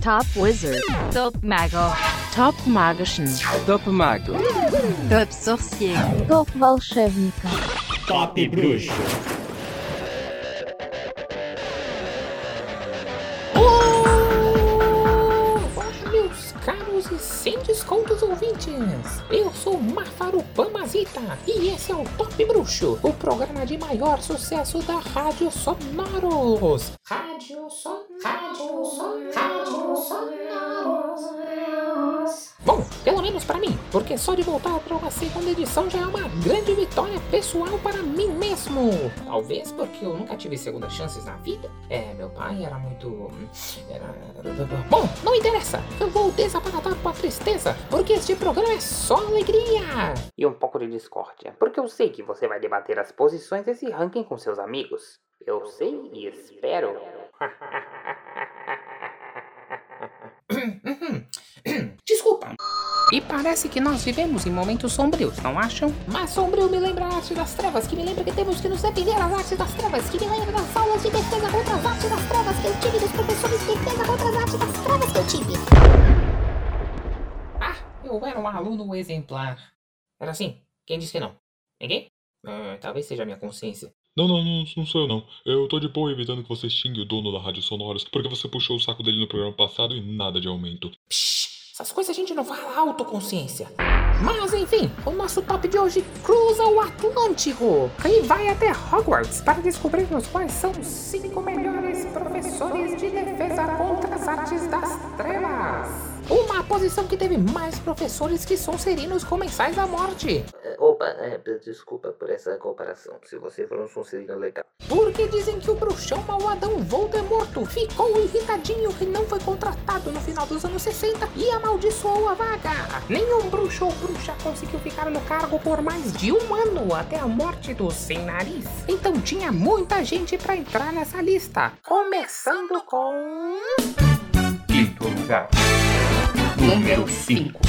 Top Wizard. Top Mago. Top Magischen. Top Mago. Top Sorcier. Top Волшебника. Top Bruxo. Olá, meus caros e sem descontos ouvintes! Eu sou Mafaru Pamazita e esse é o Top Bruxo, o programa de maior sucesso da Rádio Sonoros. Rádio Son... Rádio Son... Rádio Sonoros. Bom, pelo menos para mim, porque só de voltar para uma segunda edição já é uma grande vitória pessoal para mim mesmo. Talvez porque eu nunca tive segundas chances na vida. É, meu pai era muito. Era. Bom, não interessa. Eu vou desaparatar com a tristeza, porque este programa é só alegria. E um pouco de discórdia, porque eu sei que você vai debater as posições desse ranking com seus amigos. Eu sei e espero. Desculpa. E parece que nós vivemos em momentos sombrios, não acham? Mas sombrio me lembra a arte das trevas, que me lembra que temos que nos defender das artes das trevas, que me lembra das aulas de defesa contra as artes das trevas que eu tive, dos professores de defesa contra as artes das trevas que eu tive. Ah, eu era um aluno exemplar. Era assim? Quem disse que não? Ninguém? Ah, talvez seja a minha consciência. Não, não, não, não sou eu não. Eu tô de boa evitando que você xingue o dono da Rádio Sonoros, porque você puxou o saco dele no programa passado e nada de aumento. Psh, essas coisas a gente não fala autoconsciência. Mas enfim, o nosso top de hoje cruza o Atlântico e vai até Hogwarts para descobrirmos quais são os cinco melhores professores de defesa contra as artes das trevas. Uma posição que teve mais professores que Sonserinos Comensais da Morte. Opa, é, desculpa por essa comparação, se você for um sonserino legal. Porque dizem que o bruxão malvadão Voldemort ficou irritadinho que não foi contratado no final dos anos 60 e amaldiçoou a vaga. Nenhum bruxo ou bruxa conseguiu ficar no cargo por mais de um ano até a morte do Sem Nariz. Então tinha muita gente para entrar nessa lista. Começando com. Quinto lugar. Número 5.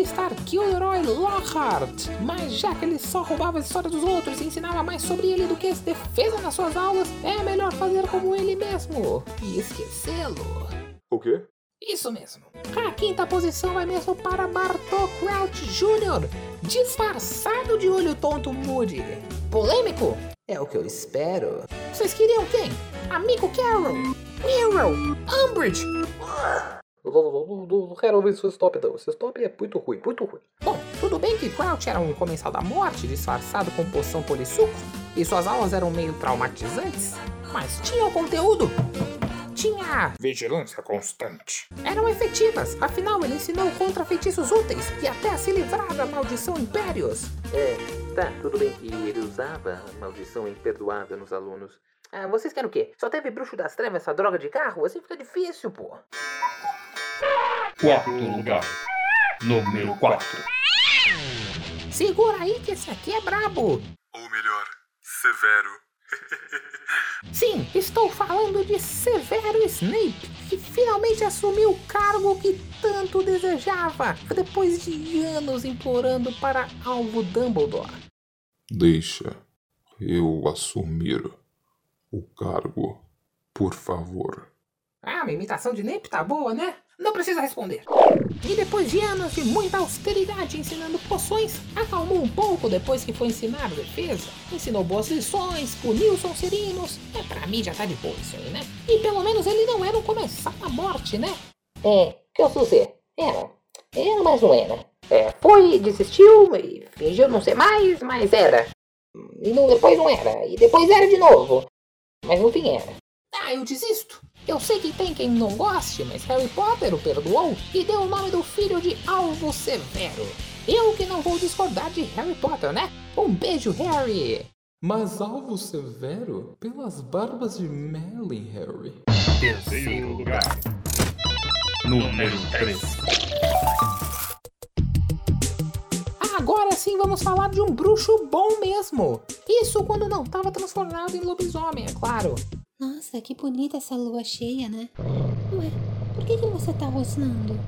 Estar Gilderoy Lockhart, mas já que ele só roubava a história dos outros e ensinava mais sobre ele do que as defesa nas suas aulas, é melhor fazer como ele mesmo e esquecê-lo. O quê? Isso mesmo. A quinta posição vai mesmo para Bartol Crouch Jr., disfarçado de olho tonto Moody. Polêmico? É o que eu espero. Vocês queriam quem? Amigo Carol, Nero, Umbridge, quero ouvir seu stop não. Seu stop é muito ruim, muito ruim. Bom, tudo bem que Crouch era um comensal da morte disfarçado com poção polissuco e suas aulas eram meio traumatizantes, mas tinha o conteúdo. Tinha. Vigilância constante. Eram efetivas, afinal ele ensinou contra feitiços úteis e até a se livrar da maldição Impérios. É, tá, tudo bem que ele usava a maldição imperdoável nos alunos. Ah, vocês querem o quê? Só teve bruxo das trevas essa droga de carro? Assim fica difícil, pô. Quarto lugar. Número 4. Segura aí que esse aqui é brabo. Ou melhor, severo. Sim, estou falando de Severo Snape, que finalmente assumiu o cargo que tanto desejava, depois de anos implorando para alvo Dumbledore. Deixa eu assumir o cargo, por favor. Ah, a imitação de Snape tá boa, né? Não precisa responder. E depois de anos de muita austeridade ensinando poções, acalmou um pouco depois que foi ensinar defesa. Ensinou boas lições, puniu Sonserinos. É, pra mim já tá de boa isso aí, né? E pelo menos ele não era um comensal da morte, né? É, que eu dizer? Era. Era, mas não era. É, foi, desistiu e fingiu não ser mais, mas era. E não, depois não era. E depois era de novo. Mas no fim era. Ah, eu desisto. Eu sei que tem quem não goste, mas Harry Potter o perdoou e deu o nome do filho de Alvo Severo. Eu que não vou discordar de Harry Potter, né? Um beijo, Harry! Mas alvo severo pelas barbas de Merlin, Harry. Terceiro lugar. Número 3. Agora sim vamos falar de um bruxo bom mesmo. Isso quando não estava transformado em lobisomem, é claro. Nossa, que bonita essa lua cheia, né? Ué, por que, que você tá rosnando?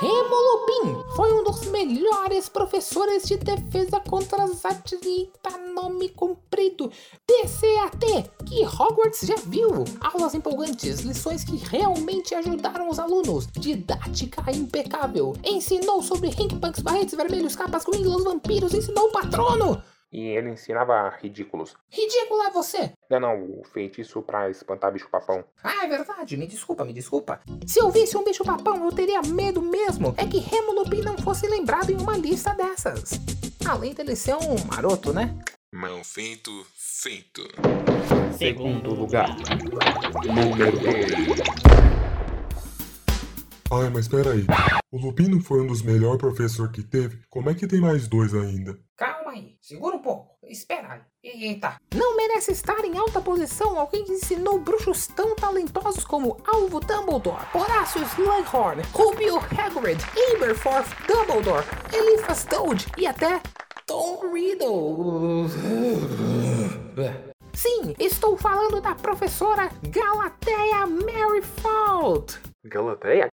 Remo Lupin foi um dos melhores professores de defesa contra as artes Eita, nome comprido. DCAT, que Hogwarts já viu. Aulas empolgantes, lições que realmente ajudaram os alunos. Didática impecável. Ensinou sobre Hank Punks, barretes vermelhos, capas Gringos, vampiros. Ensinou o patrono. E ele ensinava ridículos. Ridículo é você! Não, não, o feitiço pra espantar bicho-papão. Ah, é verdade, me desculpa, me desculpa. Se eu visse um bicho-papão, eu teria medo mesmo. É que Remo Lupin não fosse lembrado em uma lista dessas. Além dele ser um maroto, né? Mal feito, feito. Segundo lugar. Número 2. Ai, mas peraí. O Lupin não foi um dos melhores professores que teve? Como é que tem mais dois ainda? Segura um pouco. Espera aí. Eita. Não merece estar em alta posição alguém que ensinou bruxos tão talentosos como Alvo Dumbledore, Horácio Slughorn, Rubio Hagrid, Aberforth Dumbledore, Eliphas Toad e até Tom Riddle. Sim, estou falando da professora Galateia Merrifield. Galateia?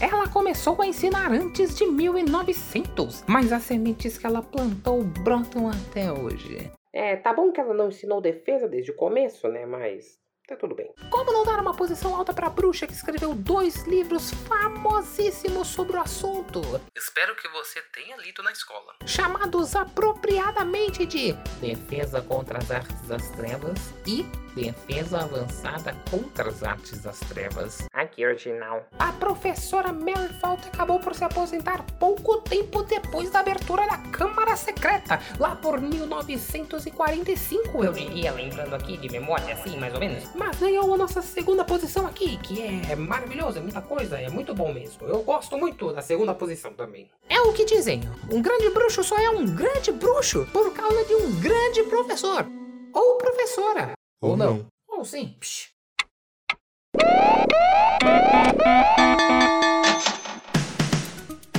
Ela começou a ensinar antes de 1900, mas as sementes que ela plantou brotam até hoje. É, tá bom que ela não ensinou defesa desde o começo, né? Mas tá tudo bem. Como não dar uma posição alta pra bruxa que escreveu dois livros famosíssimos sobre o assunto? Espero que você tenha lido na escola. Chamados apropriadamente de Defesa contra as Artes das Trevas e Defesa Avançada contra as Artes das Trevas. Ai, que original. A professora Mary Fault acabou por se aposentar pouco tempo depois da abertura da Câmara Secreta, lá por 1945, eu diria, lembrando aqui de memória, assim, mais ou menos. Mas ganhou a nossa segunda posição aqui, que é maravilhosa, é muita coisa, é muito bom mesmo. Eu gosto muito da segunda posição também. É o que dizem, um grande bruxo só é um grande bruxo por causa de um grande professor. Ou professora. Ou não. Ou sim. Psh.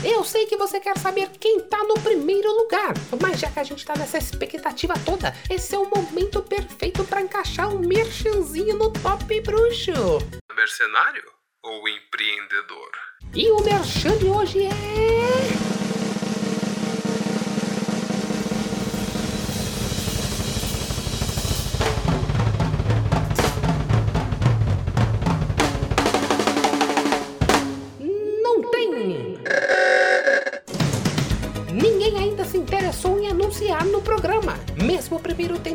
Eu sei que você quer saber quem tá no primeiro lugar, mas já que a gente tá nessa expectativa toda, esse é o momento perfeito para encaixar um merchanzinho no top bruxo. Mercenário ou empreendedor? E o merchan de hoje é.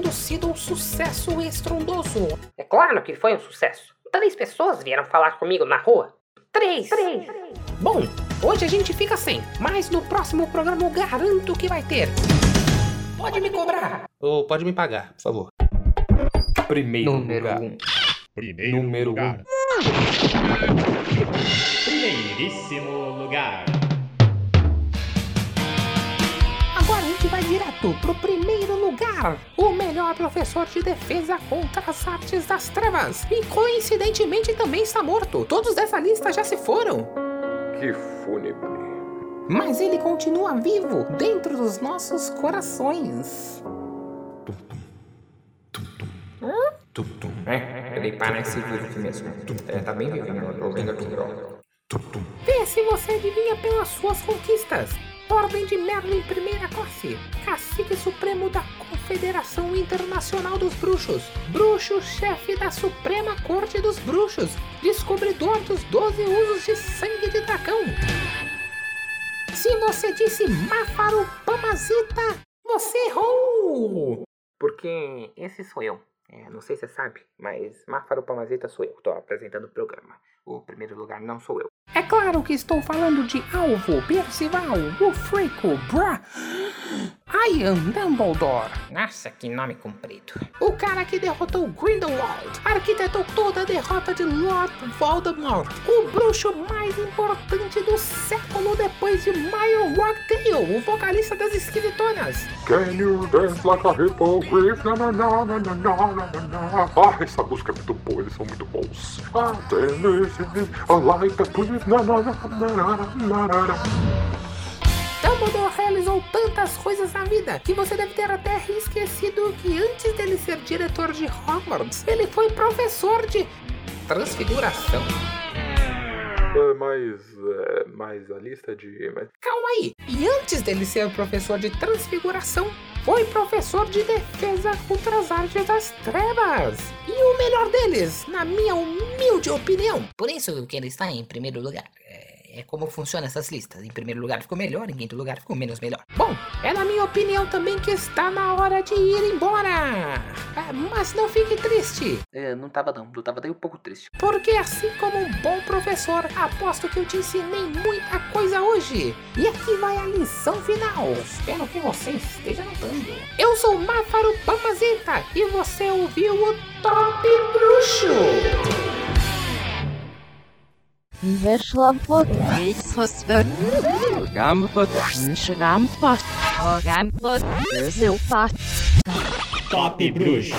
Tendo sido um sucesso estrondoso. É claro que foi um sucesso. Três pessoas vieram falar comigo na rua. Três! Três! Bom, hoje a gente fica sem, mas no próximo programa eu garanto que vai ter. Pode me cobrar! Ou pode me pagar, por favor. Primeiro Número lugar. um. Primeiro Número lugar. Primeiríssimo lugar. Agora a gente vai direto pro primeiro lugar. O melhor professor de defesa contra as artes das trevas. E coincidentemente também está morto. Todos dessa lista já se foram. Que fúnebre. Mas ele continua vivo dentro dos nossos corações. Tum, tum. É, ele parece vivo aqui mesmo. É, tá bem vivinho, eu tô vendo aqui, ó. Vê se você adivinha pelas suas conquistas. Ordem de Merlin primeira classe. Cacique Supremo da Confederação Internacional dos Bruxos. Bruxo-chefe da Suprema Corte dos Bruxos. Descobridor dos 12 usos de sangue de dragão. Se você disse Máfaro Pamazita, você errou! Porque esse sou eu. É, não sei se você sabe, mas Máfaro Pamazita sou eu. Tô apresentando o programa. O primeiro lugar não sou eu. É claro que estou falando de Alvo, Percival, o Freco, Bra... Ian Dumbledore. Nossa, que nome comprido. O cara que derrotou Grindelwald, arquitetou toda a derrota de Lord Voldemort, o bruxo mais importante do século depois de Mile Rockdale, o vocalista das esquiletonas. Can you dance like a hippo grief? Na, na, na, na, na, na, Ah, essa música é muito boa, eles são muito bons. Ah, dance, I like a grief. Na, na, na, na. Dumbledore realizou tantas coisas na vida que você deve ter até esquecido que antes dele ser diretor de Hogwarts, ele foi professor de transfiguração. É, mas. É, mas a lista de. Mas... Calma aí! E antes dele ser professor de transfiguração, foi professor de defesa contra as artes das trevas. E o melhor deles, na minha humilde opinião. Por isso que ele está em primeiro lugar. É, como funcionam essas listas. Em primeiro lugar ficou melhor, em quinto lugar ficou menos melhor. Bom, é na minha opinião também que está na hora de ir embora. Ah, mas não fique triste, É, não tava não, eu tava até um pouco triste. porque assim como um bom professor, aposto que eu te ensinei muita coisa hoje. E aqui vai a lição final. Espero que você esteja notando. Eu sou o Máfaro Pamazeta e você ouviu o Top Bruxo. Weszła pod Wisłosfer. Gampot. Szrampot. Gampot. Zylpat. Top Bruxo.